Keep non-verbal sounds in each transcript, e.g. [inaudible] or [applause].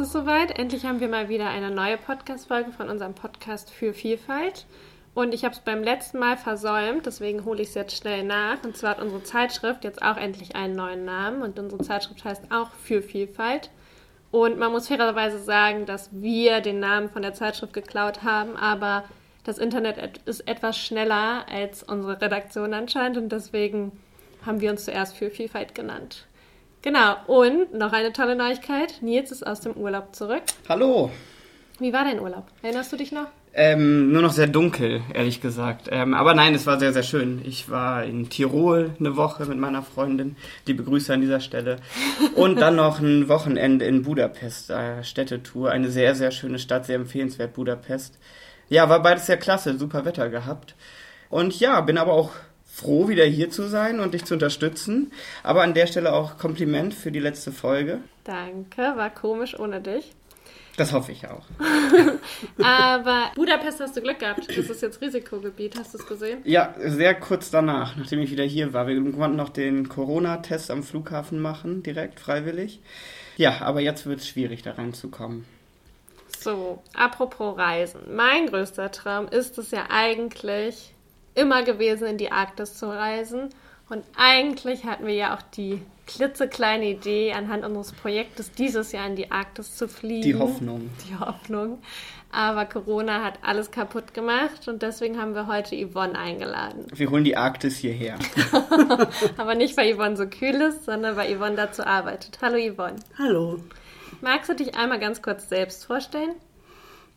ist es soweit. Endlich haben wir mal wieder eine neue Podcast-Folge von unserem Podcast für Vielfalt. Und ich habe es beim letzten Mal versäumt, deswegen hole ich es jetzt schnell nach. Und zwar hat unsere Zeitschrift jetzt auch endlich einen neuen Namen und unsere Zeitschrift heißt auch für Vielfalt. Und man muss fairerweise sagen, dass wir den Namen von der Zeitschrift geklaut haben, aber das Internet ist etwas schneller als unsere Redaktion anscheinend und deswegen haben wir uns zuerst für Vielfalt genannt. Genau, und noch eine tolle Neuigkeit. Nils ist aus dem Urlaub zurück. Hallo. Wie war dein Urlaub? Erinnerst du dich noch? Ähm, nur noch sehr dunkel, ehrlich gesagt. Ähm, aber nein, es war sehr, sehr schön. Ich war in Tirol eine Woche mit meiner Freundin. Liebe Grüße an dieser Stelle. Und dann noch ein Wochenende in Budapest, äh, Städtetour. Eine sehr, sehr schöne Stadt, sehr empfehlenswert, Budapest. Ja, war beides sehr klasse, super Wetter gehabt. Und ja, bin aber auch froh, wieder hier zu sein und dich zu unterstützen. Aber an der Stelle auch Kompliment für die letzte Folge. Danke, war komisch ohne dich. Das hoffe ich auch. [laughs] Aber Budapest hast du Glück gehabt. Das ist jetzt Risikogebiet. Hast du es gesehen? Ja, sehr kurz danach, nachdem ich wieder hier war. Wir konnten noch den Corona-Test am Flughafen machen, direkt freiwillig. Ja, aber jetzt wird es schwierig, da reinzukommen. So, apropos Reisen. Mein größter Traum ist es ja eigentlich immer gewesen, in die Arktis zu reisen. Und eigentlich hatten wir ja auch die klitzekleine Idee, anhand unseres Projektes dieses Jahr in die Arktis zu fliegen. Die Hoffnung. [laughs] Die Hoffnung. Aber Corona hat alles kaputt gemacht und deswegen haben wir heute Yvonne eingeladen. Wir holen die Arktis hierher. [laughs] Aber nicht, weil Yvonne so kühl ist, sondern weil Yvonne dazu arbeitet. Hallo Yvonne. Hallo. Magst du dich einmal ganz kurz selbst vorstellen?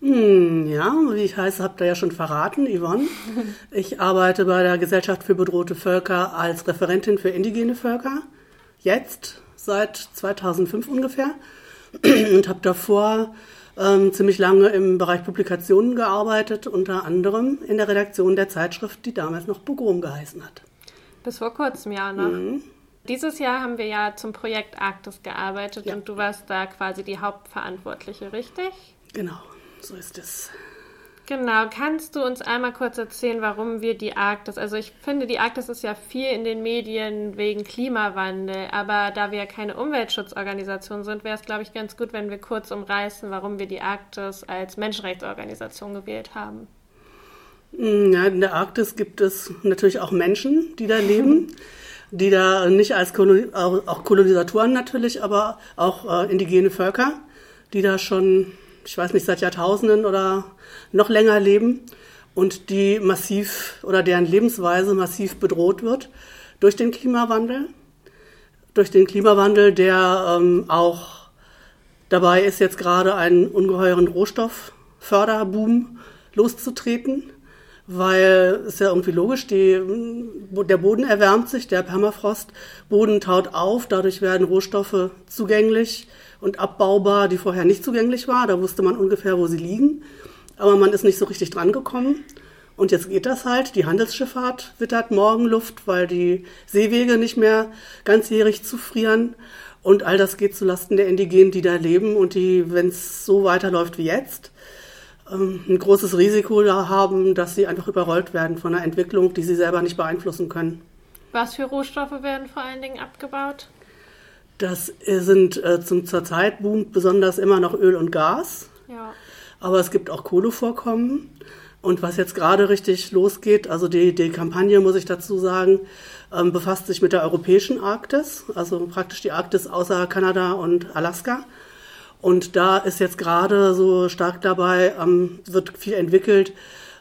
Hm, ja, wie ich heiße, habt ihr ja schon verraten, Yvonne. [laughs] Ich arbeite bei der Gesellschaft für bedrohte Völker als Referentin für indigene Völker. Jetzt, seit 2005 ungefähr. [clears throat] Und habe davor ähm, ziemlich lange im Bereich Publikationen gearbeitet, unter anderem in der Redaktion der Zeitschrift, die damals noch Pogrom geheißen hat. Bis vor kurzem ja noch. Mhm. Dieses Jahr haben wir ja zum Projekt Arktis gearbeitet ja. und du warst da quasi die Hauptverantwortliche, richtig? Genau so ist es. Genau, kannst du uns einmal kurz erzählen, warum wir die Arktis, also ich finde, die Arktis ist ja viel in den Medien wegen Klimawandel, aber da wir ja keine Umweltschutzorganisation sind, wäre es, glaube ich, ganz gut, wenn wir kurz umreißen, warum wir die Arktis als Menschenrechtsorganisation gewählt haben. Ja, in der Arktis gibt es natürlich auch Menschen, die da leben, [laughs] die da nicht als Kolon auch Kolonisatoren natürlich, aber auch äh, indigene Völker, die da schon ich weiß nicht, seit Jahrtausenden oder noch länger leben und die massiv oder deren Lebensweise massiv bedroht wird durch den Klimawandel. Durch den Klimawandel, der ähm, auch dabei ist, jetzt gerade einen ungeheuren Rohstoffförderboom loszutreten, weil es ja irgendwie logisch, die, der Boden erwärmt sich, der Permafrostboden taut auf, dadurch werden Rohstoffe zugänglich und abbaubar, die vorher nicht zugänglich war. Da wusste man ungefähr, wo sie liegen. Aber man ist nicht so richtig drangekommen. Und jetzt geht das halt. Die Handelsschifffahrt wittert Morgenluft, weil die Seewege nicht mehr ganzjährig zufrieren. Und all das geht zulasten der Indigenen, die da leben und die, wenn es so weiterläuft wie jetzt, ähm, ein großes Risiko da haben, dass sie einfach überrollt werden von einer Entwicklung, die sie selber nicht beeinflussen können. Was für Rohstoffe werden vor allen Dingen abgebaut? Das sind äh, zum zurzeit boomt besonders immer noch Öl und Gas. Ja. Aber es gibt auch Kohlevorkommen. Und was jetzt gerade richtig losgeht, also die, die Kampagne, muss ich dazu sagen, ähm, befasst sich mit der europäischen Arktis, also praktisch die Arktis außer Kanada und Alaska. Und da ist jetzt gerade so stark dabei, ähm, wird viel entwickelt,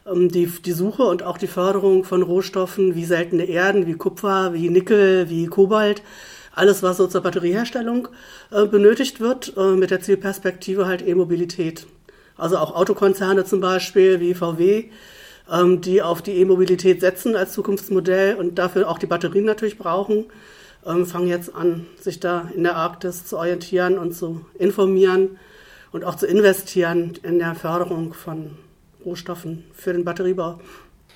ähm, die, die Suche und auch die Förderung von Rohstoffen wie seltene Erden, wie Kupfer, wie Nickel, wie Kobalt alles, was so zur Batterieherstellung äh, benötigt wird, äh, mit der Zielperspektive halt E-Mobilität. Also auch Autokonzerne zum Beispiel wie VW, ähm, die auf die E-Mobilität setzen als Zukunftsmodell und dafür auch die Batterien natürlich brauchen, ähm, fangen jetzt an, sich da in der Arktis zu orientieren und zu informieren und auch zu investieren in der Förderung von Rohstoffen für den Batteriebau.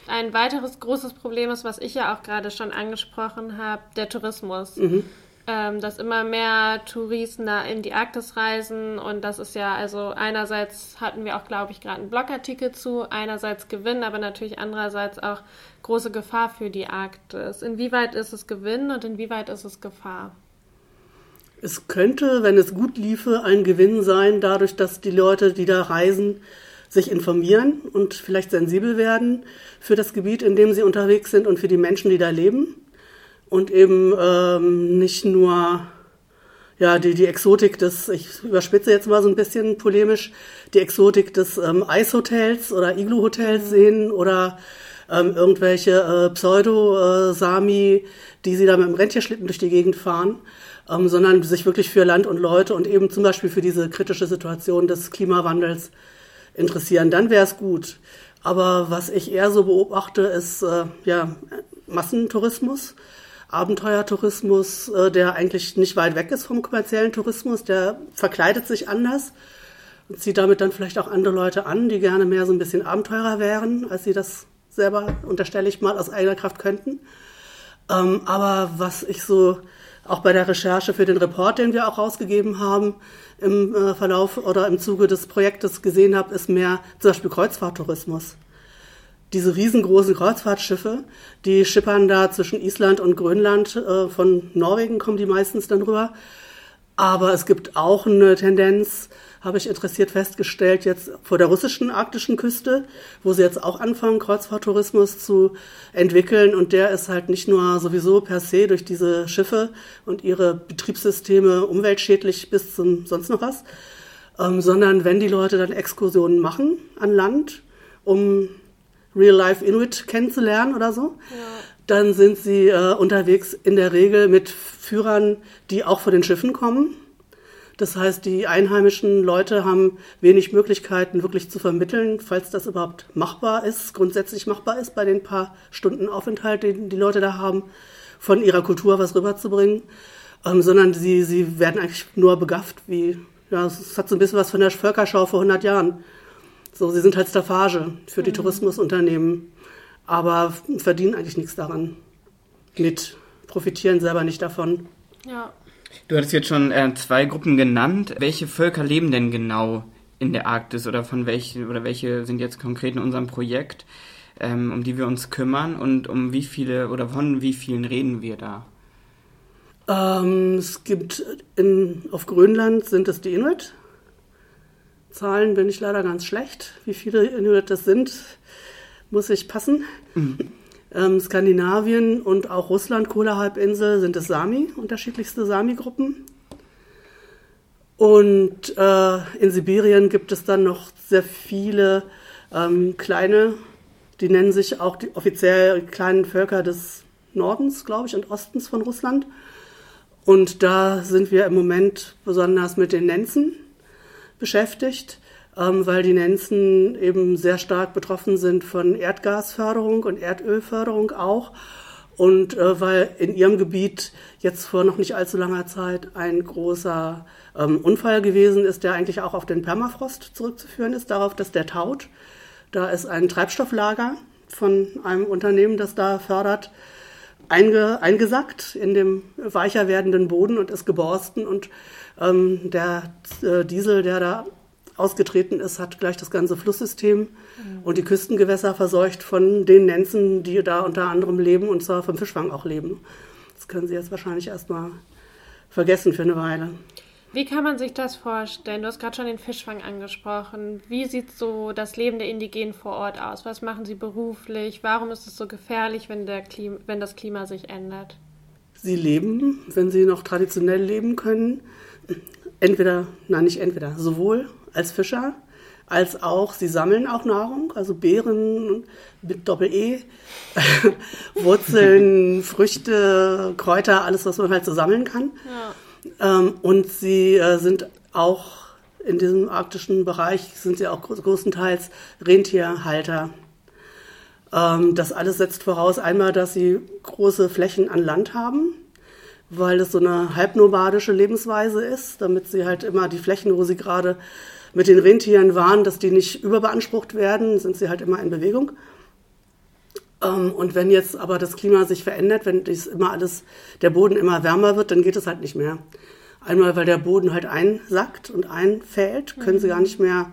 Ein weiteres großes Problem ist, was ich ja auch gerade schon angesprochen habe, der Tourismus. Mhm ähm, dass immer mehr Touristen da in die Arktis reisen und das ist ja, also einerseits hatten wir auch, glaube ich, gerade einen Blogartikel zu, einerseits Gewinn, aber natürlich andererseits auch große Gefahr für die Arktis. Inwieweit ist es Gewinn und inwieweit ist es Gefahr? Es könnte, wenn es gut liefe, ein Gewinn sein, dadurch, dass die Leute, die da reisen, sich informieren und vielleicht sensibel werden für das Gebiet, in dem sie unterwegs sind und für die Menschen, die da leben. Und eben ähm, nicht nur ja, die, die Exotik des, ich überspitze jetzt mal so ein bisschen polemisch, die Exotik des ähm, Eishotels oder Iglu-Hotels sehen oder ähm, irgendwelche äh, Pseudo-Sami, die sie da mit dem Rentierschlitten durch die Gegend fahren, ähm, sondern sich wirklich für Land und Leute und eben zum Beispiel für diese kritische Situation des Klimawandels interessieren. Dann wäre es gut. Aber was ich eher so beobachte, ist äh, ja Massentourismus. Abenteuertourismus, äh, der eigentlich nicht weit weg ist vom kommerziellen Tourismus, der verkleidet sich anders und zieht damit dann vielleicht auch andere Leute an, die gerne mehr so ein bisschen Abenteurer wären, als sie das selber, unterstelle ich mal, aus eigener Kraft könnten. Ähm, aber was ich so auch bei der Recherche für den Report, den wir auch rausgegeben haben, im äh, Verlauf oder im Zuge des Projektes gesehen habe, ist mehr zum Beispiel Kreuzfahrttourismus diese riesengroßen Kreuzfahrtschiffe, die schippern da zwischen Island und Grönland. Äh, von Norwegen kommen die meistens dann rüber. Aber es gibt auch eine Tendenz, habe ich interessiert festgestellt, jetzt vor der russischen arktischen Küste, wo sie jetzt auch anfangen, Kreuzfahrttourismus zu entwickeln. Und der ist halt nicht nur sowieso per se durch diese Schiffe und ihre Betriebssysteme umweltschädlich bis zum sonst noch was, ähm, sondern wenn die Leute dann Exkursionen machen an Land, um Real-Life Inuit kennenzulernen oder so. Ja. Dann sind sie äh, unterwegs in der Regel mit Führern, die auch von den Schiffen kommen. Das heißt, die einheimischen Leute haben wenig Möglichkeiten, wirklich zu vermitteln, falls das überhaupt machbar ist, grundsätzlich machbar ist, bei den paar Stunden Aufenthalt, den die Leute da haben, von ihrer Kultur was rüberzubringen, ähm, sondern sie, sie werden eigentlich nur begafft, wie, ja, es hat so ein bisschen was von der Völkerschau vor 100 Jahren. So, sie sind halt Staffage für die mhm. Tourismusunternehmen, aber verdienen eigentlich nichts daran. Mit profitieren selber nicht davon. Ja. Du hattest jetzt schon äh, zwei Gruppen genannt. Welche Völker leben denn genau in der Arktis oder von welchen oder welche sind jetzt konkret in unserem Projekt, ähm, um die wir uns kümmern und um wie viele oder von wie vielen reden wir da? Ähm, es gibt in, auf Grönland sind es die Inuit, Zahlen bin ich leider ganz schlecht. Wie viele Inuit das sind, muss ich passen. Mhm. Ähm, Skandinavien und auch Russland, Kola-Halbinsel, sind es Sami, unterschiedlichste Sami-Gruppen. Und äh, in Sibirien gibt es dann noch sehr viele ähm, kleine, die nennen sich auch die offiziell kleinen Völker des Nordens, glaube ich, und Ostens von Russland. Und da sind wir im Moment besonders mit den Nenzen beschäftigt, ähm, weil die Nenzen eben sehr stark betroffen sind von Erdgasförderung und Erdölförderung auch. Und äh, weil in ihrem Gebiet jetzt vor noch nicht allzu langer Zeit ein großer ähm, Unfall gewesen ist, der eigentlich auch auf den Permafrost zurückzuführen ist, darauf, dass der taut. Da ist ein Treibstofflager von einem Unternehmen, das da fördert, einge, eingesackt in dem weicher werdenden Boden und ist geborsten und ähm, der äh, Diesel, der da ausgetreten ist, hat gleich das ganze Flusssystem mhm. und die Küstengewässer verseucht von den Nenzen, die da unter anderem leben und zwar vom Fischfang auch leben. Das können Sie jetzt wahrscheinlich erstmal vergessen für eine Weile. Wie kann man sich das vorstellen? Du hast gerade schon den Fischfang angesprochen. Wie sieht so das Leben der Indigenen vor Ort aus? Was machen sie beruflich? Warum ist es so gefährlich, wenn, Klima, wenn das Klima sich ändert? Sie leben, wenn sie noch traditionell leben können, entweder, nein, nicht entweder, sowohl als Fischer, als auch, sie sammeln auch Nahrung, also Beeren mit Doppel-E, [laughs] Wurzeln, [laughs] Früchte, Kräuter, alles, was man halt so sammeln kann. Ja. Ähm, und sie äh, sind auch in diesem arktischen Bereich, sind sie auch größtenteils Rentierhalter. Ähm, das alles setzt voraus einmal, dass sie große Flächen an Land haben weil es so eine halbnomadische Lebensweise ist, damit sie halt immer die Flächen, wo sie gerade mit den Rentieren waren, dass die nicht überbeansprucht werden, sind sie halt immer in Bewegung. Ähm, und wenn jetzt aber das Klima sich verändert, wenn dies immer alles, der Boden immer wärmer wird, dann geht es halt nicht mehr. Einmal, weil der Boden halt einsackt und einfällt, können sie gar nicht mehr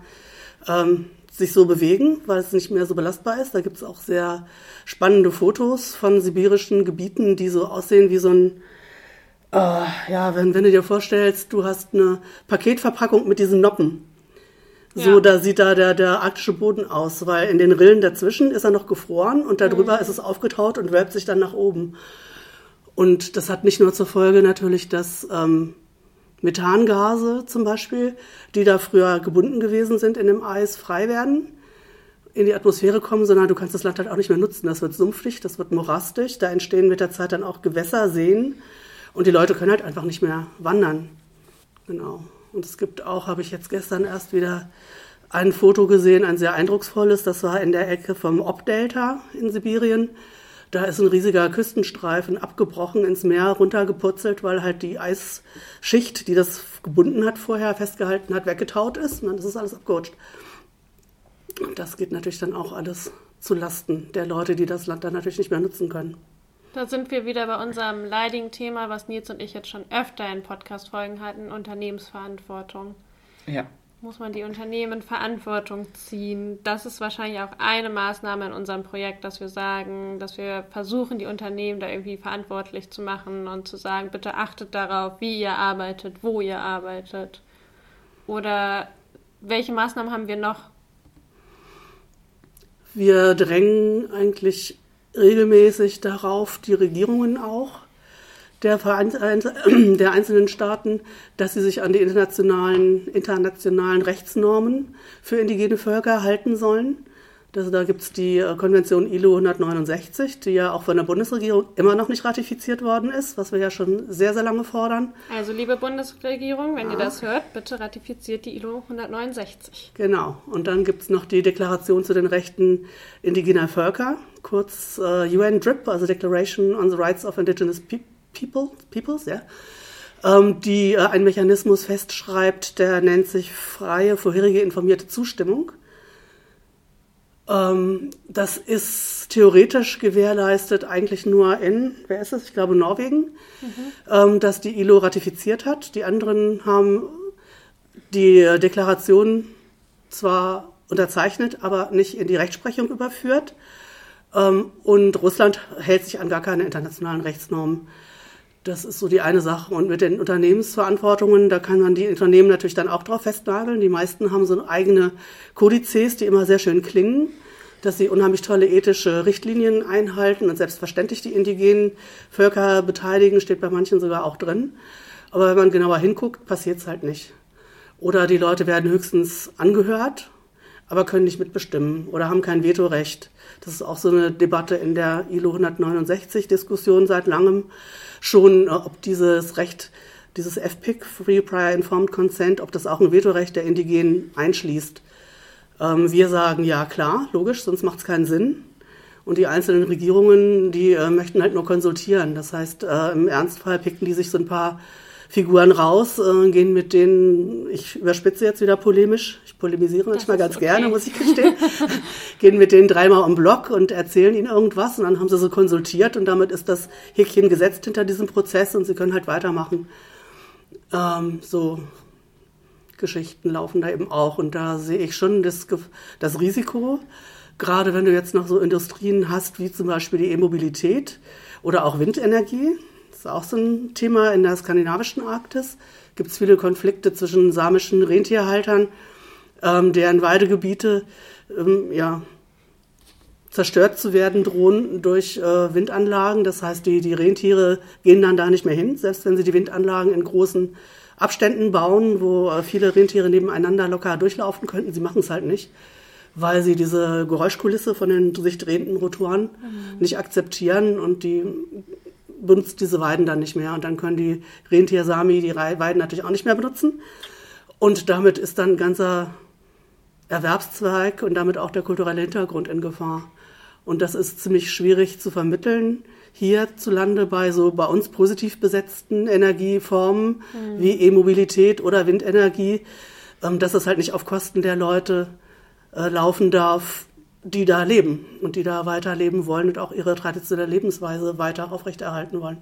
ähm, sich so bewegen, weil es nicht mehr so belastbar ist. Da gibt es auch sehr spannende Fotos von sibirischen Gebieten, die so aussehen wie so ein Uh, ja, wenn, wenn du dir vorstellst, du hast eine Paketverpackung mit diesen Noppen. So, ja. da sieht da der, der arktische Boden aus, weil in den Rillen dazwischen ist er noch gefroren und darüber mhm. ist es aufgetaut und wölbt sich dann nach oben. Und das hat nicht nur zur Folge natürlich, dass ähm, Methangase zum Beispiel, die da früher gebunden gewesen sind in dem Eis, frei werden, in die Atmosphäre kommen, sondern du kannst das Land halt auch nicht mehr nutzen. Das wird sumpfig, das wird morastig, da entstehen mit der Zeit dann auch Gewässer, Seen und die Leute können halt einfach nicht mehr wandern. Genau. Und es gibt auch, habe ich jetzt gestern erst wieder ein Foto gesehen, ein sehr eindrucksvolles, das war in der Ecke vom Ob-Delta in Sibirien. Da ist ein riesiger Küstenstreifen abgebrochen ins Meer, runtergeputzelt, weil halt die Eisschicht, die das gebunden hat vorher, festgehalten hat, weggetaut ist. Und dann ist es alles abgerutscht. Und das geht natürlich dann auch alles zu Lasten der Leute, die das Land dann natürlich nicht mehr nutzen können. Da sind wir wieder bei unserem leidigen Thema, was Nils und ich jetzt schon öfter in Podcast-Folgen hatten, Unternehmensverantwortung. Ja. Muss man die Unternehmen Verantwortung ziehen? Das ist wahrscheinlich auch eine Maßnahme in unserem Projekt, dass wir sagen, dass wir versuchen, die Unternehmen da irgendwie verantwortlich zu machen und zu sagen, bitte achtet darauf, wie ihr arbeitet, wo ihr arbeitet. Oder welche Maßnahmen haben wir noch? Wir drängen eigentlich regelmäßig darauf, die Regierungen auch der, der, einzelnen Staaten, dass sie sich an die internationalen, internationalen Rechtsnormen für indigene Völker halten sollen. Das, da gibt es die äh, Konvention ILO 169, die ja auch von der Bundesregierung immer noch nicht ratifiziert worden ist, was wir ja schon sehr, sehr lange fordern. Also liebe Bundesregierung, wenn ja. ihr das hört, bitte ratifiziert die ILO 169. Genau. Und dann gibt es noch die Deklaration zu den Rechten indigener Völker, kurz äh, UN DRIP, also Declaration on the Rights of Indigenous People, Peoples, ja. Ähm, die äh, einen Mechanismus festschreibt, der nennt sich freie, vorherige informierte Zustimmung. Ähm, das ist theoretisch gewährleistet eigentlich nur in, wer ist es? Ich glaube Norwegen, mhm. ähm, dass die ILO ratifiziert hat. Die anderen haben die Deklaration zwar unterzeichnet, aber nicht in die Rechtsprechung überführt. Ähm, und Russland hält sich an gar keine internationalen Rechtsnormen. Das ist so die eine Sache. Und mit den Unternehmensverantwortungen, da kann man die Unternehmen natürlich dann auch drauf festnageln. Die meisten haben so eigene Kodizes, die immer sehr schön klingen, dass sie unheimlich tolle ethische Richtlinien einhalten und selbstverständlich die indigenen Völker beteiligen, steht bei manchen sogar auch drin. Aber wenn man genauer hinguckt, passiert es halt nicht. Oder die Leute werden höchstens angehört, aber können nicht mitbestimmen oder haben kein Vetorecht. Das ist auch so eine Debatte in der ILO 169 Diskussion seit langem schon, ob dieses Recht, dieses FPIC, Free Prior Informed Consent, ob das auch ein Vetorecht der Indigenen einschließt. Ähm, wir sagen ja klar, logisch, sonst macht es keinen Sinn. Und die einzelnen Regierungen, die äh, möchten halt nur konsultieren. Das heißt, äh, im Ernstfall picken die sich so ein paar Figuren raus, äh, gehen mit denen, ich überspitze jetzt wieder polemisch, ich polemisiere manchmal ganz okay. gerne, muss ich gestehen, [laughs] gehen mit denen dreimal um Block und erzählen ihnen irgendwas und dann haben sie so konsultiert und damit ist das Häkchen gesetzt hinter diesem Prozess und sie können halt weitermachen. Ähm, so Geschichten laufen da eben auch und da sehe ich schon das, das Risiko, gerade wenn du jetzt noch so Industrien hast, wie zum Beispiel die E-Mobilität oder auch Windenergie, ist auch so ein Thema in der skandinavischen Arktis. Gibt es viele Konflikte zwischen samischen Rentierhaltern, ähm, deren Weidegebiete ähm, ja, zerstört zu werden drohen durch äh, Windanlagen. Das heißt, die, die Rentiere gehen dann da nicht mehr hin, selbst wenn sie die Windanlagen in großen Abständen bauen, wo äh, viele Rentiere nebeneinander locker durchlaufen könnten. Sie machen es halt nicht, weil sie diese Geräuschkulisse von den sich drehenden Rotoren mhm. nicht akzeptieren und die benutzt diese Weiden dann nicht mehr und dann können die Rentiersami die Weiden natürlich auch nicht mehr benutzen. Und damit ist dann ein ganzer Erwerbszweig und damit auch der kulturelle Hintergrund in Gefahr. Und das ist ziemlich schwierig zu vermitteln hierzulande bei so bei uns positiv besetzten Energieformen mhm. wie E-Mobilität oder Windenergie, ähm, dass es halt nicht auf Kosten der Leute äh, laufen darf, die da leben und die da weiterleben wollen und auch ihre traditionelle Lebensweise weiter aufrechterhalten wollen.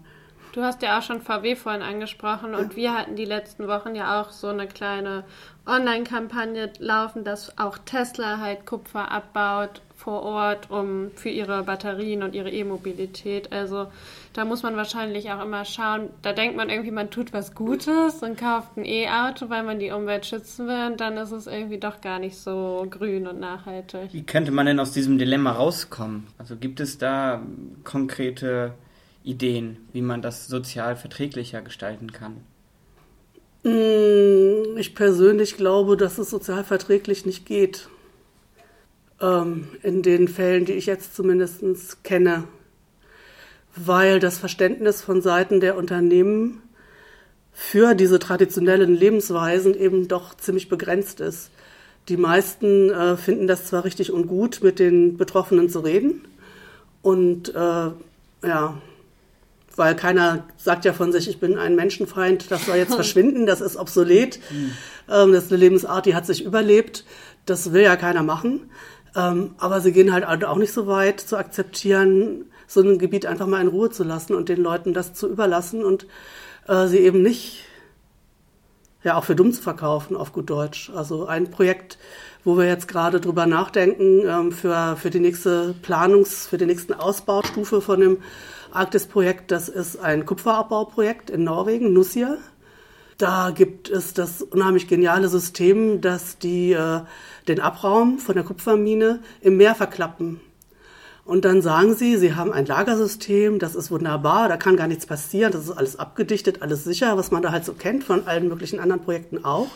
Du hast ja auch schon VW vorhin angesprochen und wir hatten die letzten Wochen ja auch so eine kleine Online-Kampagne laufen, dass auch Tesla halt Kupfer abbaut vor Ort, um für ihre Batterien und ihre E-Mobilität. Also da muss man wahrscheinlich auch immer schauen. Da denkt man irgendwie, man tut was Gutes und kauft ein E-Auto, weil man die Umwelt schützen will. Und dann ist es irgendwie doch gar nicht so grün und nachhaltig. Wie könnte man denn aus diesem Dilemma rauskommen? Also gibt es da konkrete Ideen, wie man das sozial verträglicher gestalten kann? Mm, ich persönlich glaube, dass es sozial verträglich nicht geht. Ähm, in den Fällen, die ich jetzt zumindest kenne. Weil das Verständnis von Seiten der Unternehmen für diese traditionellen Lebensweisen eben doch ziemlich begrenzt ist. Die meisten äh, finden das zwar richtig und gut, mit den Betroffenen zu reden. Und äh, ja, weil keiner sagt ja von sich, ich bin ein Menschenfeind, das soll jetzt [laughs] verschwinden, das ist obsolet, mhm. ähm, das ist eine Lebensart, die hat sich überlebt, das will ja keiner machen. Ähm, aber sie gehen halt auch nicht so weit zu akzeptieren, so ein Gebiet einfach mal in Ruhe zu lassen und den Leuten das zu überlassen und äh, sie eben nicht ja auch für dumm zu verkaufen, auf gut Deutsch. Also ein Projekt, wo wir jetzt gerade drüber nachdenken, ähm, für, für die nächste Planungs-, für die nächsten Ausbaustufe von dem Arktis-Projekt, das ist ein Kupferabbauprojekt in Norwegen, Nussir. Da gibt es das unheimlich geniale System, dass die äh, den Abraum von der Kupfermine im Meer verklappen. Und dann sagen sie, sie haben ein Lagersystem, das ist wunderbar, da kann gar nichts passieren, das ist alles abgedichtet, alles sicher, was man da halt so kennt von allen möglichen anderen Projekten auch.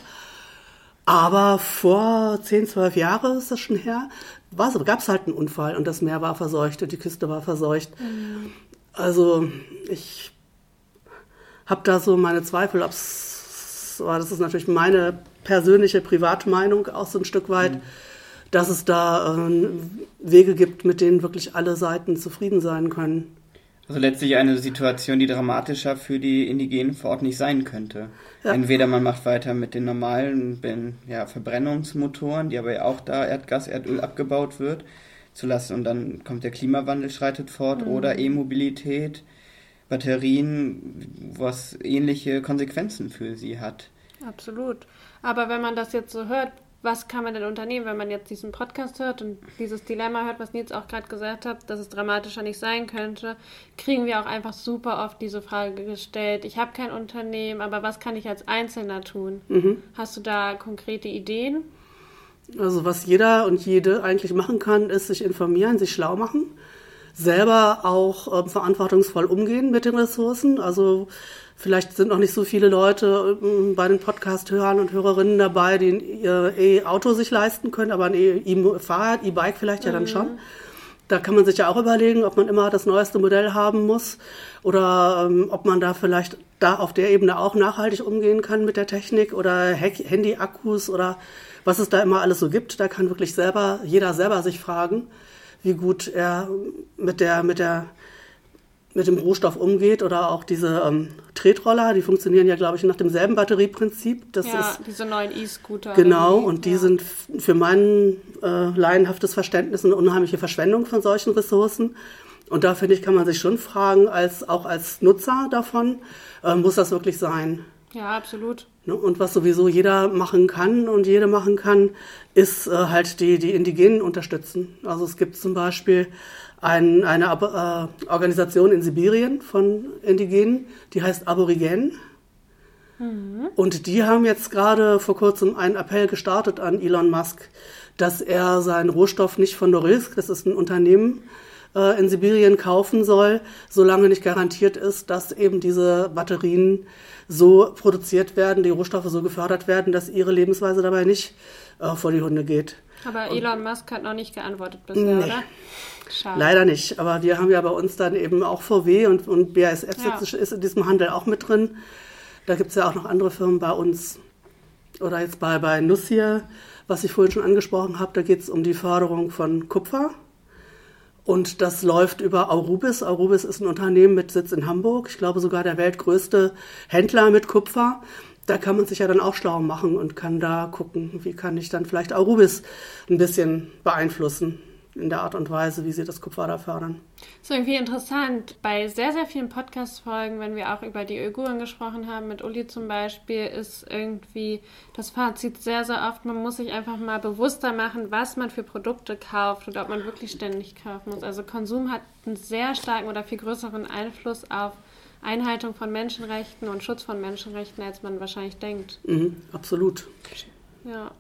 Aber vor 10, 12 Jahren ist das schon her, gab es halt einen Unfall und das Meer war verseucht und die Küste war verseucht. Mhm. Also ich habe da so meine Zweifel, ob es, das ist natürlich meine persönliche Privatmeinung auch so ein Stück weit, mhm. dass es da äh, Wege gibt, mit denen wirklich alle Seiten zufrieden sein können. Also letztlich eine Situation, die dramatischer für die Indigenen vor Ort nicht sein könnte. Ja. Entweder man macht weiter mit den normalen ja, Verbrennungsmotoren, die aber ja auch da Erdgas, Erdöl abgebaut wird, zu lassen und dann kommt der Klimawandel schreitet fort mhm. oder E-Mobilität, Batterien, was ähnliche Konsequenzen für sie hat. Absolut. Aber wenn man das jetzt so hört, was kann man denn unternehmen, wenn man jetzt diesen Podcast hört und dieses Dilemma hört, was Nils auch gerade gesagt hat, dass es dramatischer nicht sein könnte, kriegen wir auch einfach super oft diese Frage gestellt, ich habe kein Unternehmen, aber was kann ich als Einzelner tun? Mhm. Hast du da konkrete Ideen? Also was jeder und jede eigentlich machen kann, ist sich informieren, sich schlau machen, selber auch äh, verantwortungsvoll umgehen mit den Ressourcen. Also vielleicht sind noch nicht so viele Leute äh, bei den Podcast-Hörern und Hörerinnen dabei, die ihr E-Auto sich leisten können, aber ein E-Fahrrad, E-Bike vielleicht ja dann mhm. schon. Da kann man sich ja auch überlegen, ob man immer das neueste Modell haben muss oder ähm, ob man da vielleicht da auf der Ebene auch nachhaltig umgehen kann mit der Technik oder Handy-Akkus oder was es da immer alles so gibt. Da kann wirklich selber, jeder selber sich fragen, wie gut er mit der, mit der, mit dem Rohstoff umgeht oder auch diese ähm, Tretroller, die funktionieren ja, glaube ich, nach demselben Batterieprinzip. Das ja, ist, diese neuen E-Scooter. Genau, und die ja. sind für mein äh, laienhaftes Verständnis eine unheimliche Verschwendung von solchen Ressourcen. Und da finde ich, kann man sich schon fragen, als, auch als Nutzer davon, äh, muss das wirklich sein? Ja, absolut. Ne? Und was sowieso jeder machen kann und jede machen kann, ist äh, halt die, die Indigenen unterstützen. Also es gibt zum Beispiel ein, eine äh, Organisation in Sibirien von Indigenen, die heißt Aborigenen. Mhm. Und die haben jetzt gerade vor kurzem einen Appell gestartet an Elon Musk, dass er seinen Rohstoff nicht von Norilsk, das ist ein Unternehmen, äh, in Sibirien kaufen soll, solange nicht garantiert ist, dass eben diese Batterien so produziert werden, die Rohstoffe so gefördert werden, dass ihre Lebensweise dabei nicht äh, vor die Hunde geht. Aber Elon Musk hat noch nicht geantwortet bisher, nee. oder? Schade. Leider nicht. Aber wir haben ja bei uns dann eben auch VW und, und BASF ja. ist in diesem Handel auch mit drin. Da gibt es ja auch noch andere Firmen bei uns. Oder jetzt bei, bei Nussir, was ich vorhin schon angesprochen habe, da geht es um die Förderung von Kupfer. Und das läuft über Aurubis. Aurubis ist ein Unternehmen mit Sitz in Hamburg. Ich glaube sogar der weltgrößte Händler mit Kupfer. Da kann man sich ja dann auch schlau machen und kann da gucken, wie kann ich dann vielleicht Aurubis ein bisschen beeinflussen. In der Art und Weise, wie sie das Kupfer da fördern. Das ist irgendwie interessant. Bei sehr, sehr vielen Podcast-Folgen, wenn wir auch über die Uiguren gesprochen haben, mit Uli zum Beispiel, ist irgendwie das Fazit sehr, sehr oft, man muss sich einfach mal bewusster machen, was man für Produkte kauft oder ob man wirklich ständig kaufen muss. Also Konsum hat einen sehr starken oder viel größeren Einfluss auf Einhaltung von Menschenrechten und Schutz von Menschenrechten, als man wahrscheinlich denkt. Mhm, absolut. Ja.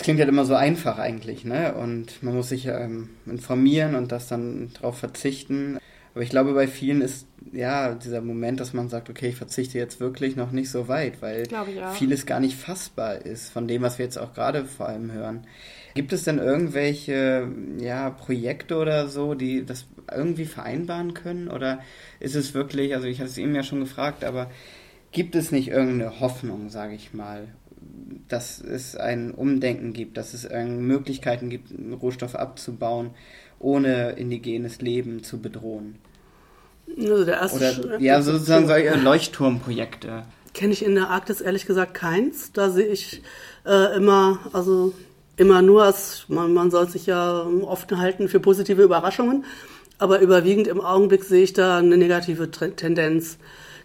Es klingt halt immer so einfach eigentlich, ne? Und man muss sich ähm, informieren und das dann darauf verzichten. Aber ich glaube, bei vielen ist ja dieser Moment, dass man sagt, okay, ich verzichte jetzt wirklich noch nicht so weit, weil vieles gar nicht fassbar ist von dem, was wir jetzt auch gerade vor allem hören. Gibt es denn irgendwelche ja, Projekte oder so, die das irgendwie vereinbaren können? Oder ist es wirklich, also ich hatte es eben ja schon gefragt, aber gibt es nicht irgendeine Hoffnung, sage ich mal, dass es ein Umdenken gibt, dass es Möglichkeiten gibt, Rohstoff abzubauen, ohne indigenes Leben zu bedrohen? Also der erste Oder, ja, sozusagen solche Leuchtturmprojekte. Kenne ich in der Arktis ehrlich gesagt keins. Da sehe ich äh, immer, also immer nur, als, man, man soll sich ja offen halten für positive Überraschungen, aber überwiegend im Augenblick sehe ich da eine negative Tendenz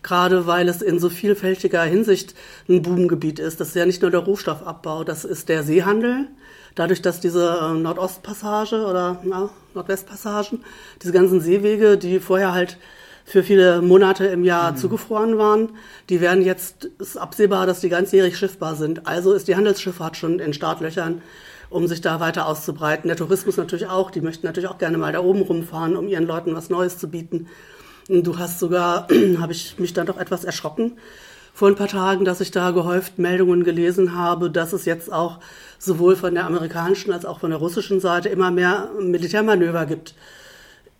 gerade weil es in so vielfältiger Hinsicht ein Boomgebiet ist. Das ist ja nicht nur der Rohstoffabbau, das ist der Seehandel. Dadurch, dass diese äh, Nordostpassage oder na, Nordwestpassagen, diese ganzen Seewege, die vorher halt für viele Monate im Jahr mhm. zugefroren waren, die werden jetzt, ist absehbar, dass die ganzjährig schiffbar sind. Also ist die Handelsschifffahrt schon in Startlöchern, um sich da weiter auszubreiten. Der Tourismus natürlich auch, die möchten natürlich auch gerne mal da oben rumfahren, um ihren Leuten was Neues zu bieten. Du hast sogar, [clears throat] habe ich mich dann doch etwas erschrocken vor ein paar Tagen, dass ich da gehäuft Meldungen gelesen habe, dass es jetzt auch sowohl von der amerikanischen als auch von der russischen Seite immer mehr Militärmanöver gibt.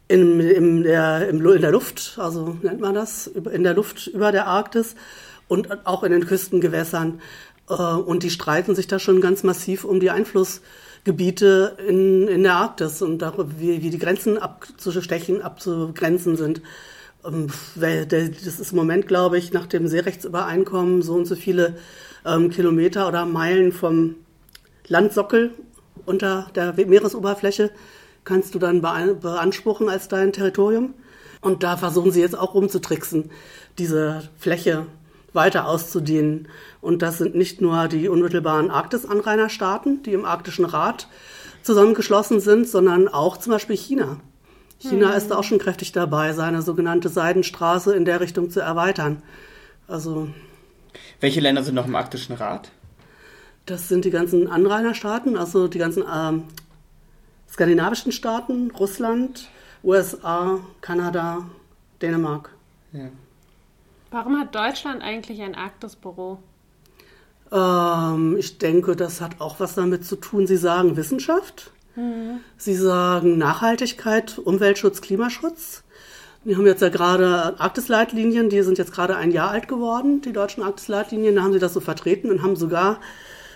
In, in, der, in der Luft, also nennt man das, in der Luft über der Arktis und auch in den Küstengewässern. Äh, und die streiten sich da schon ganz massiv um die Einflussgebiete in, in der Arktis und darüber, wie, wie die Grenzen abzustechen, abzugrenzen sind. Ähm, das ist im Moment, glaube ich, nach dem Seerechtsübereinkommen so und so viele ähm, Kilometer oder Meilen vom Landsockel unter der Meeresoberfläche kannst du dann beanspruchen als dein Territorium. Und da versuchen sie jetzt auch rumzutricksen, diese Fläche weiter auszudehnen. Und das sind nicht nur die unmittelbaren Arktis-Anrainerstaaten, die im Arktischen Rat zusammengeschlossen sind, sondern auch zum Beispiel China. China hm. ist auch schon kräftig dabei, seine sogenannte Seidenstraße in der Richtung zu erweitern. Also. Welche Länder sind noch im Arktischen Rat? Das sind die ganzen Anrainerstaaten, also die ganzen ähm, skandinavischen Staaten, Russland, USA, Kanada, Dänemark. Ja. Warum hat Deutschland eigentlich ein Arktisbüro? Ähm, ich denke, das hat auch was damit zu tun. Sie sagen Wissenschaft. Sie sagen Nachhaltigkeit, Umweltschutz, Klimaschutz. Wir haben jetzt ja gerade Arktisleitlinien, die sind jetzt gerade ein Jahr alt geworden, die deutschen Arktisleitlinien. Da haben sie das so vertreten und haben sogar,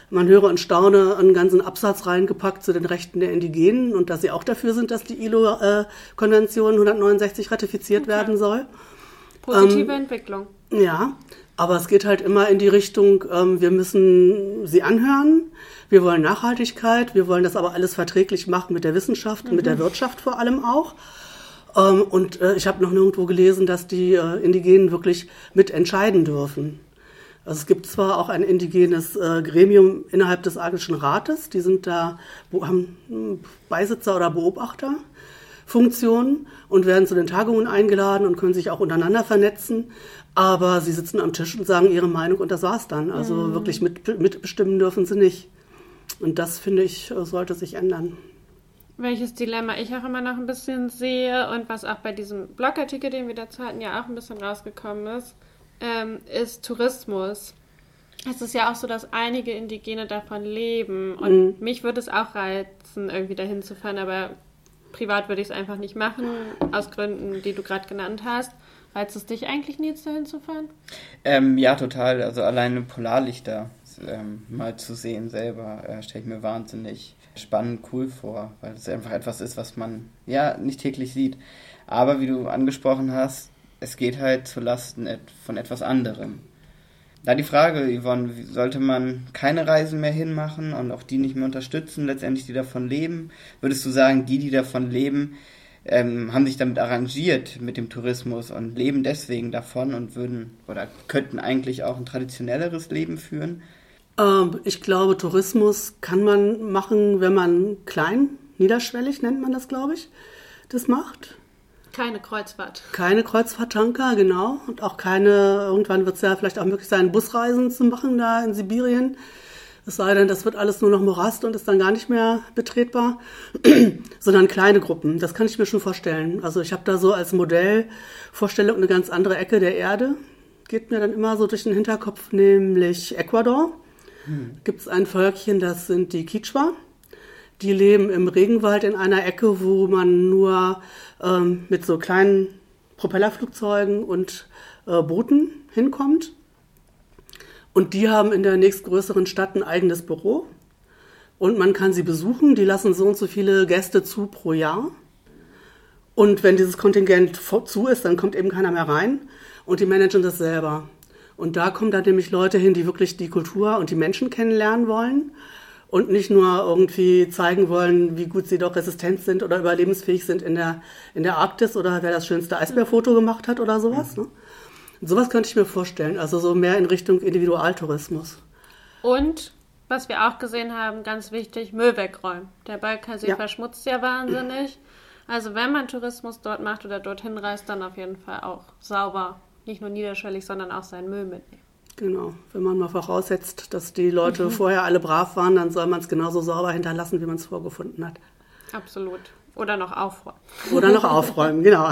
man höre und staune, einen ganzen Absatz reingepackt zu den Rechten der Indigenen und dass sie auch dafür sind, dass die ILO-Konvention 169 ratifiziert okay. werden soll. Positive ähm, Entwicklung. Ja, aber es geht halt immer in die Richtung, ähm, wir müssen sie anhören, wir wollen Nachhaltigkeit, wir wollen das aber alles verträglich machen mit der Wissenschaft und mhm. mit der mhm. Wirtschaft vor allem auch. Ähm, und äh, ich habe noch nirgendwo gelesen, dass die äh, Indigenen wirklich mitentscheiden dürfen. Also es gibt zwar auch ein indigenes äh, Gremium innerhalb des Arktischen Rates, die sind da, haben hm, Beisitzer oder Beobachterfunktionen und werden zu den Tagungen eingeladen und können sich auch untereinander vernetzen. Aber sie sitzen am Tisch und sagen ihre Meinung und das war's dann. Also mhm. wirklich mit, mitbestimmen dürfen sie nicht. Und das, finde ich, sollte sich ändern. Welches Dilemma ich auch immer noch ein bisschen sehe und was auch bei diesem Blogartikel, den wir dazu hatten, ja auch ein bisschen rausgekommen ist, ähm, ist Tourismus. Es ist ja auch so, dass einige Indigene davon leben und mhm. mich würde es auch reizen, irgendwie dahin zu fahren, aber privat würde ich es einfach nicht machen, aus Gründen, die du gerade genannt hast. Reizt es dich eigentlich, Nils, dahin zu fahren? Ähm, ja, total. Also alleine Polarlichter ähm, mal zu sehen selber, äh, stelle ich mir wahnsinnig spannend, cool vor, weil es einfach etwas ist, was man ja nicht täglich sieht. Aber wie du angesprochen hast, es geht halt zu Lasten von etwas anderem. Da die Frage, Yvonne, sollte man keine Reisen mehr hinmachen und auch die nicht mehr unterstützen, letztendlich die davon leben? Würdest du sagen, die, die davon leben, ähm, haben sich damit arrangiert mit dem Tourismus und leben deswegen davon und würden oder könnten eigentlich auch ein traditionelleres Leben führen? Ähm, ich glaube, Tourismus kann man machen, wenn man klein, niederschwellig nennt man das, glaube ich, das macht. Keine Kreuzfahrt. Keine Kreuzfahrttanker, genau. Und auch keine, irgendwann wird es ja vielleicht auch möglich sein, Busreisen zu machen da in Sibirien. Es sei denn, das wird alles nur noch Morast und ist dann gar nicht mehr betretbar, [clears throat] sondern kleine Gruppen. Das kann ich mir schon vorstellen. Also ich habe da so als Modellvorstellung eine ganz andere Ecke der Erde. Geht mir dann immer so durch den Hinterkopf, nämlich Ecuador. Hm. Gibt es ein Völkchen, das sind die Quichua. Die leben im Regenwald in einer Ecke, wo man nur ähm, mit so kleinen Propellerflugzeugen und äh, Booten hinkommt. Und die haben in der nächstgrößeren Stadt ein eigenes Büro. Und man kann sie besuchen. Die lassen so und so viele Gäste zu pro Jahr. Und wenn dieses Kontingent zu ist, dann kommt eben keiner mehr rein. Und die managen das selber. Und da kommen dann nämlich Leute hin, die wirklich die Kultur und die Menschen kennenlernen wollen und nicht nur irgendwie zeigen wollen, wie gut sie doch resistent sind oder überlebensfähig sind in der, in der Arktis oder wer das schönste Eisbärfoto gemacht hat oder sowas. Ne? sowas könnte ich mir vorstellen, also so mehr in Richtung Individualtourismus. Und was wir auch gesehen haben, ganz wichtig, Müll wegräumen. Der Balkansee ja. verschmutzt ja wahnsinnig. Also wenn man Tourismus dort macht oder dorthin reist, dann auf jeden Fall auch sauber, nicht nur niederschwellig, sondern auch seinen Müll mitnehmen. Genau, wenn man mal voraussetzt, dass die Leute mhm. vorher alle brav waren, dann soll man es genauso sauber hinterlassen, wie man es vorgefunden hat. Absolut. Oder noch aufräumen. Oder noch aufräumen, genau.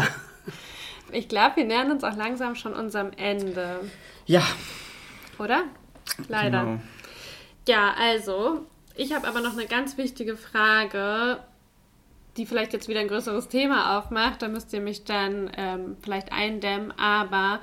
Ich glaube, wir nähern uns auch langsam schon unserem Ende. Ja. Oder? Leider. Genau. Ja, also, ich habe aber noch eine ganz wichtige Frage, die vielleicht jetzt wieder ein größeres Thema aufmacht. Da müsst ihr mich dann ähm, vielleicht eindämmen. Aber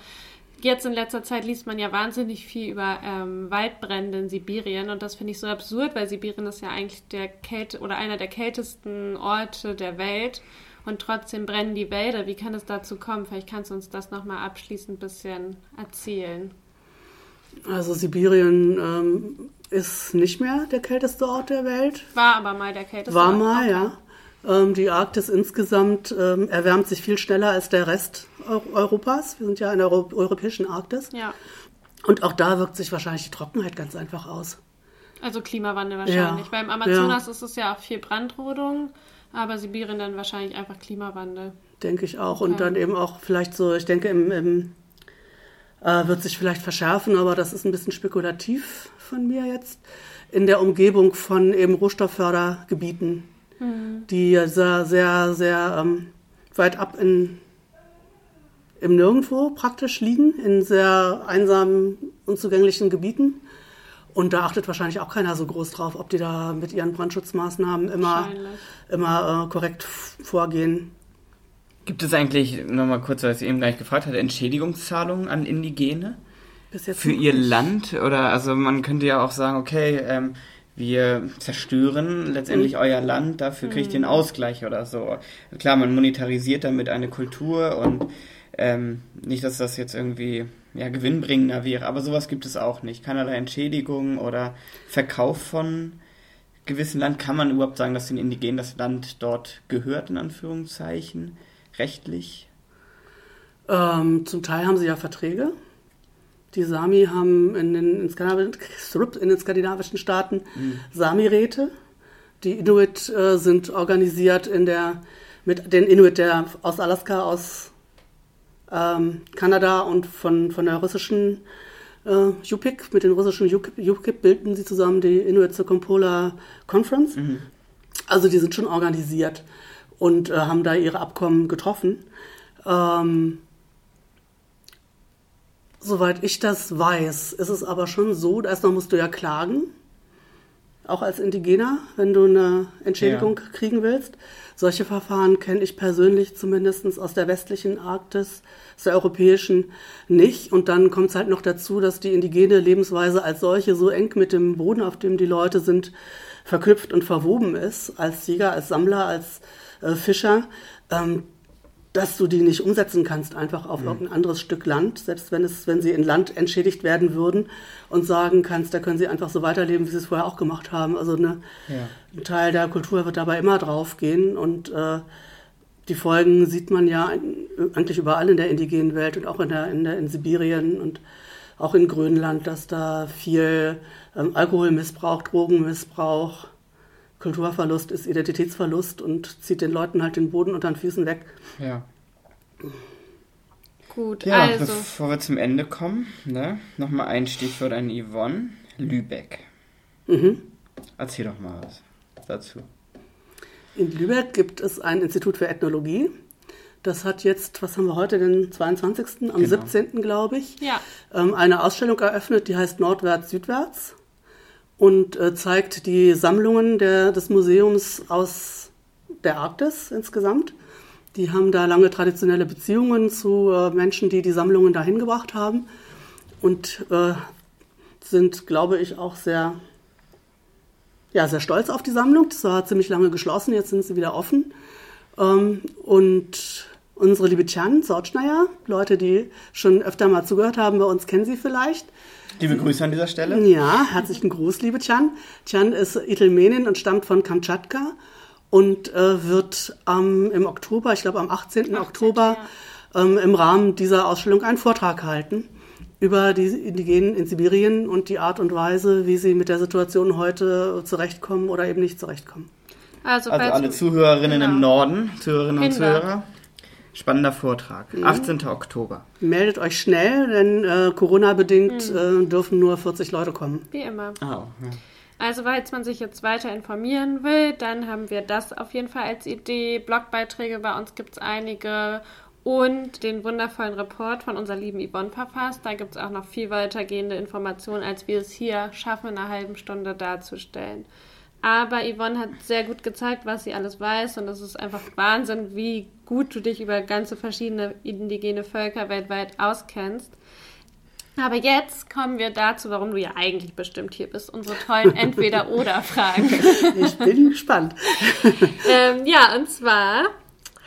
Jetzt in letzter Zeit liest man ja wahnsinnig viel über ähm, Waldbrände in Sibirien und das finde ich so absurd, weil Sibirien ist ja eigentlich der Kälte oder einer der kältesten Orte der Welt und trotzdem brennen die Wälder. Wie kann es dazu kommen? Vielleicht kannst du uns das nochmal abschließend ein bisschen erzählen. Also Sibirien ähm, ist nicht mehr der kälteste Ort der Welt. War aber mal der kälteste War Ort. War mal, okay. ja. Ähm, die Arktis insgesamt ähm, erwärmt sich viel schneller als der Rest Europas. Wir sind ja in der Euro europäischen Arktis. Ja. Und auch da wirkt sich wahrscheinlich die Trockenheit ganz einfach aus. Also Klimawandel wahrscheinlich. Ja. Beim Amazonas ja. ist es ja auch viel Brandrodung, aber Sibirien dann wahrscheinlich einfach Klimawandel. Denke ich auch. Und dann eben auch vielleicht so, ich denke, im, im äh, wird sich vielleicht verschärfen, aber das ist ein bisschen spekulativ von mir jetzt, in der Umgebung von eben Rohstofffördergebieten mhm. die sehr, sehr, sehr ähm, weit ab in, im Nirgendwo praktisch liegen, in sehr einsamen, unzugänglichen Gebieten. Und da achtet wahrscheinlich auch keiner so groß drauf, ob die da mit ihren Brandschutzmaßnahmen immer, immer äh, korrekt vorgehen. Gibt es eigentlich, nochmal kurz, was ich eben gleich gefragt hatte, Entschädigungszahlungen an Indigene? für ihr Land? Oder also man könnte ja auch sagen, okay, ähm, wir zerstören letztendlich mhm. euer Land, dafür kriegt ihr einen mhm. Ausgleich oder so. Klar, man monetarisiert damit eine Kultur und ähm, nicht, dass das jetzt irgendwie ja, gewinnbringender wäre, aber sowas gibt es auch nicht. Keinerlei Entschädigung oder Verkauf von gewissen Land. Kann man überhaupt sagen, dass den Indigenen das Land dort gehört, in Anführungszeichen, rechtlich? Ähm, zum Teil haben sie ja Verträge die Sami haben in den, [laughs] in den skandinavischen Staaten mhm. Sami-Räte. Die Inuit äh, sind organisiert in der, mit den Inuit der, aus Alaska, aus ähm, Kanada und von, von der russischen äh, Yupik, mit den russischen Yupik bilden sie zusammen die Inuit Circumpolar Conference. Mhm. Also die sind schon organisiert und äh, haben da ihre Abkommen getroffen. Ähm, Soweit ich das weiß, ist es aber schon so, erstmal musst du ja klagen, auch als Indigener, wenn du eine Entschädigung ja. kriegen willst. Solche Verfahren kenne ich persönlich zumindest aus der westlichen Arktis, aus der europäischen nicht. Und dann kommt es halt noch dazu, dass die indigene Lebensweise als solche so eng mit dem Boden, auf dem die Leute sind, verknüpft und verwoben ist, als Jäger, als Sammler, als äh, Fischer. Ähm, dass du die nicht umsetzen kannst, einfach auf irgendein anderes Stück Land, selbst wenn es, wenn sie in Land entschädigt werden würden und sagen kannst, da können sie einfach so weiterleben, wie sie es vorher auch gemacht haben. Also eine, Ja. ein Teil der Kultur wird dabei immer draufgehen und äh, die Folgen sieht man ja eigentlich überall in der indigenen Welt und auch in, der, in, der, in Sibirien und auch in Grönland, dass da viel ähm, Alkoholmissbrauch, Drogenmissbrauch, Kulturverlust ist Identitätsverlust und zieht den Leuten halt den Boden unter den Füßen weg. Ja. Gut, Ja, also. bevor wir zum Ende kommen, ne, nochmal ein Stichwort an Yvonne. Lübeck. Mhm. Erzähl doch mal was dazu. In Lübeck gibt es ein Institut für Ethnologie. Das hat jetzt, was haben wir heute, den 22., am Genau. 17. glaube ich, Ja. ähm, eine Ausstellung eröffnet, die heißt Nordwärts, Südwärts und äh, zeigt die Sammlungen der, des Museums aus der Arktis insgesamt. Die haben da lange traditionelle Beziehungen zu äh, Menschen, die die Sammlungen dahin gebracht haben und äh, sind, glaube ich, auch sehr, ja, sehr stolz auf die Sammlung. Das war ziemlich lange geschlossen, jetzt sind sie wieder offen. Ähm, und unsere liebe Chan Sortschneier, Leute, die schon öfter mal zugehört haben, bei uns kennen sie vielleicht. Liebe Grüße an dieser Stelle. Ja, herzlichen Gruß, liebe Chan. Chan ist Itelmenin und stammt von Kamtschatka und äh, wird ähm, im Oktober, ich glaube am 18. Oktober, ähm, im Rahmen dieser Ausstellung einen Vortrag halten über die Indigenen in Sibirien und die Art und Weise, wie sie mit der Situation heute zurechtkommen oder eben nicht zurechtkommen. Also, Also alle Zuhörerinnen Genau. im Norden, Zuhörerinnen und Kinder. Zuhörer. Spannender Vortrag. Mhm. 18. Oktober. Meldet euch schnell, denn äh, Corona-bedingt äh, dürfen nur 40 Leute kommen. wie immer. Oh, ja. Also, falls man sich jetzt weiter informieren will, dann haben wir das auf jeden Fall als Idee. Blogbeiträge bei uns gibt es einige. Und den wundervollen Report von unserer lieben Yvonne Papas. Da gibt es auch noch viel weitergehende Informationen, als wir es hier schaffen, in einer halben Stunde darzustellen. Aber Yvonne hat sehr gut gezeigt, was sie alles weiß. Und es ist einfach Wahnsinn, wie gut du dich über ganze verschiedene indigene Völker weltweit auskennst. Aber jetzt kommen wir dazu, warum du ja eigentlich bestimmt hier bist. Unsere tollen [laughs] Entweder-Oder-Fragen. Ich bin gespannt. ähm, ja, und zwar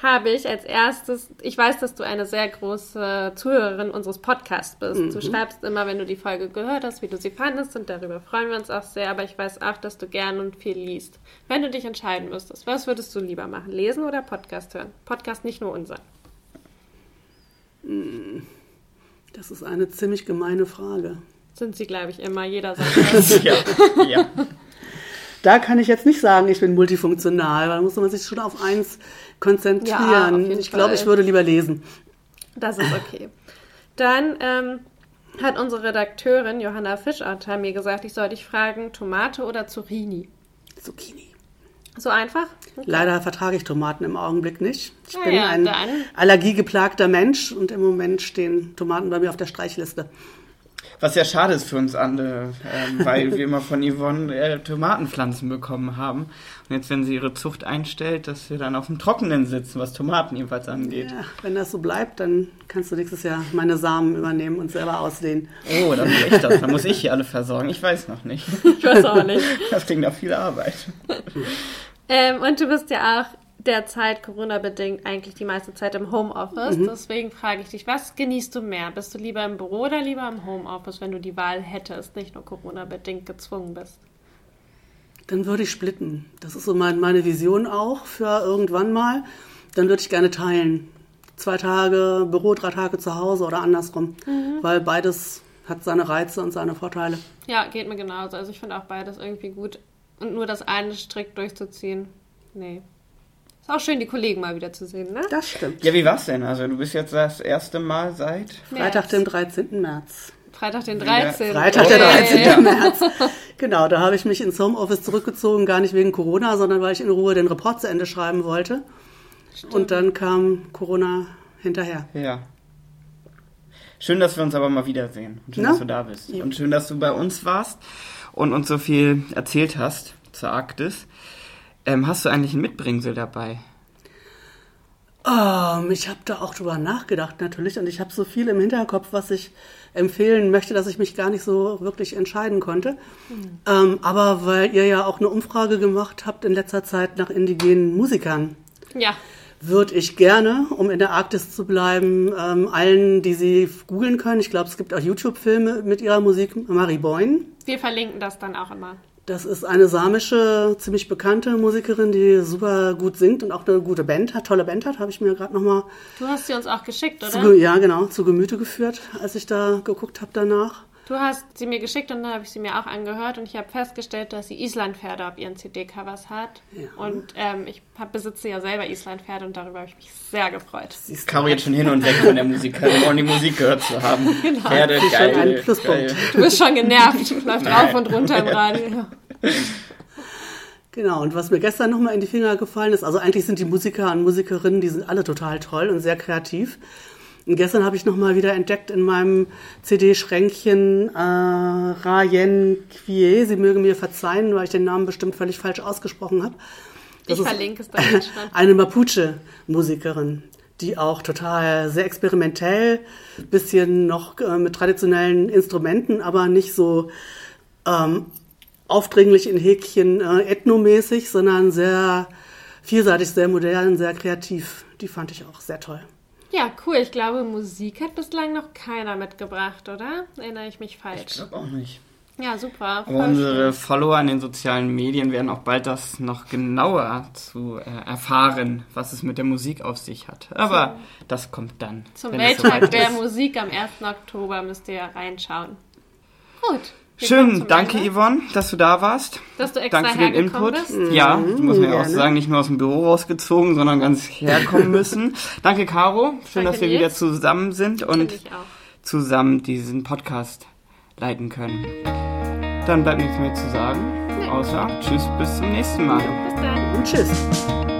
habe ich als erstes, ich weiß, dass du eine sehr große Zuhörerin unseres Podcasts bist. Du schreibst immer, wenn du die Folge gehört hast, wie du sie fandest und darüber freuen wir uns auch sehr, aber ich weiß auch, dass du gern und viel liest. Wenn du dich entscheiden müsstest, was würdest du lieber machen? Lesen oder Podcast hören? Podcast nicht nur unser. Das ist eine ziemlich gemeine Frage. Sind sie, glaube ich, immer. Jeder [laughs] sagt das. ja. ja. Da kann ich jetzt nicht sagen, ich bin multifunktional, weil da muss man sich schon auf eins konzentrieren. Ja, ich glaube, ich würde lieber lesen. Das ist okay. Dann ähm, hat unsere Redakteurin Johanna Fischotter mir gesagt, ich soll dich fragen, Tomate oder Zucchini? Zucchini. So einfach? Leider vertrage ich Tomaten im Augenblick nicht. Ich Na bin ja, ein dann. allergiegeplagter Mensch und im Moment stehen Tomaten bei mir auf der Streichliste. Was ja schade ist für uns alle, ähm, weil wir immer von Yvonne äh, Tomatenpflanzen bekommen haben. Und jetzt, wenn sie ihre Zucht einstellt, dass wir dann auf dem Trockenen sitzen, was Tomaten jedenfalls angeht. Ja, wenn das so bleibt, dann kannst du nächstes Jahr meine Samen übernehmen und selber ausdehnen. Oh, dann will ich das. Dann muss ich hier alle versorgen. Ich weiß noch nicht. Ich weiß auch nicht. Das klingt nach viel Arbeit. ähm, und du bist ja auch derzeit Corona-bedingt eigentlich die meiste Zeit im Homeoffice. Mhm. Deswegen frage ich dich, was genießt du mehr? Bist du lieber im Büro oder lieber im Homeoffice, wenn du die Wahl hättest, nicht nur Corona-bedingt gezwungen bist? Dann würde ich splitten. Das ist so mein, meine Vision auch für irgendwann mal. Dann würde ich gerne teilen. Zwei Tage Büro, drei Tage zu Hause oder andersrum. Weil beides hat seine Reize und seine Vorteile. Ja, geht mir genauso. Also ich finde auch beides irgendwie gut. Und nur das eine strikt durchzuziehen, nee. Ist auch schön, die Kollegen mal wieder zu sehen, ne? Das stimmt. Ja, wie war's denn? Also, du bist jetzt das erste Mal seit. Freitag, dem 13. März. Freitag den 13. Freitag, der Hey. 13. März. Genau, da habe ich mich ins Homeoffice zurückgezogen, gar nicht wegen Corona, sondern weil ich in Ruhe den Report zu Ende schreiben wollte. Und dann kam Corona hinterher. Ja. Schön, dass wir uns aber mal wiedersehen. Und schön, Na? dass du da bist. Ja. Und schön, dass du bei uns warst und uns so viel erzählt hast zur Arktis. Ähm, hast du eigentlich ein Mitbringsel dabei? Ähm, ich habe da auch drüber nachgedacht natürlich und ich habe so viel im Hinterkopf, was ich empfehlen möchte, dass ich mich gar nicht so wirklich entscheiden konnte. Ähm, aber weil ihr ja auch eine Umfrage gemacht habt in letzter Zeit nach indigenen Musikern, Ja, würde ich gerne, um in der Arktis zu bleiben, ähm, allen, die sie googeln können, ich glaube, es gibt auch YouTube-Filme mit ihrer Musik, Marie Boyne. Wir verlinken das dann auch immer. Das ist eine samische, ziemlich bekannte Musikerin, die super gut singt und auch eine gute Band hat, tolle Band hat, habe ich mir gerade nochmal. Du hast sie uns auch geschickt, oder? Zu, ja, genau, zu Gemüte geführt, als ich da geguckt habe danach. Du hast sie mir geschickt und dann habe ich sie mir auch angehört und ich habe festgestellt, dass sie Islandpferde auf ihren CD-Covers hat. Ja. Und ähm, ich hab, besitze ja selber Islandpferde und darüber habe ich mich sehr gefreut. Siehst Caro jetzt schon hin und weg von der Musik, ohne die Musik gehört zu haben. [laughs] Genau. Pferde, geil, ein Pluspunkt. Geil. Du bist schon genervt, läuft rauf und runter im Radio. [laughs] Genau, und was mir gestern nochmal in die Finger gefallen ist, also eigentlich sind die Musiker und Musikerinnen, die sind alle total toll und sehr kreativ. Und gestern habe ich nochmal wieder entdeckt in meinem CD-Schränkchen äh, Rayen Quier. Sie mögen mir verzeihen, weil ich den Namen bestimmt völlig falsch ausgesprochen habe. Das ich verlinke es schon. [laughs] Eine Mapuche-Musikerin, die auch total sehr experimentell, bisschen noch äh, mit traditionellen Instrumenten, aber nicht so ähm, aufdringlich in Häkchen äh, ethnomäßig, sondern sehr vielseitig, sehr modern, sehr kreativ. Die fand ich auch sehr toll. Ja, cool. Ich glaube, Musik hat bislang noch keiner mitgebracht, oder? Erinnere ich mich falsch? Ich glaube auch nicht. Ja, super. Unsere. Follower in den sozialen Medien werden auch bald das noch genauer zu äh, erfahren, was es mit der Musik auf sich hat. Aber so. das kommt dann. Zum Welttag der Musik am 1. Oktober müsst ihr reinschauen. Gut. Schön, danke Ende. Yvonne, dass du da warst. Dass du extra Danke für den Input. Bist. Ja, mhm, muss man ja auch sagen, nicht nur aus dem Büro rausgezogen, sondern ganz herkommen müssen. [laughs] danke Caro, schön, danke dass wir wieder zusammen sind und zusammen diesen Podcast leiten können. Dann bleibt nichts mehr zu sagen, nee. außer Tschüss, bis zum nächsten Mal. Bis dann. Und Tschüss.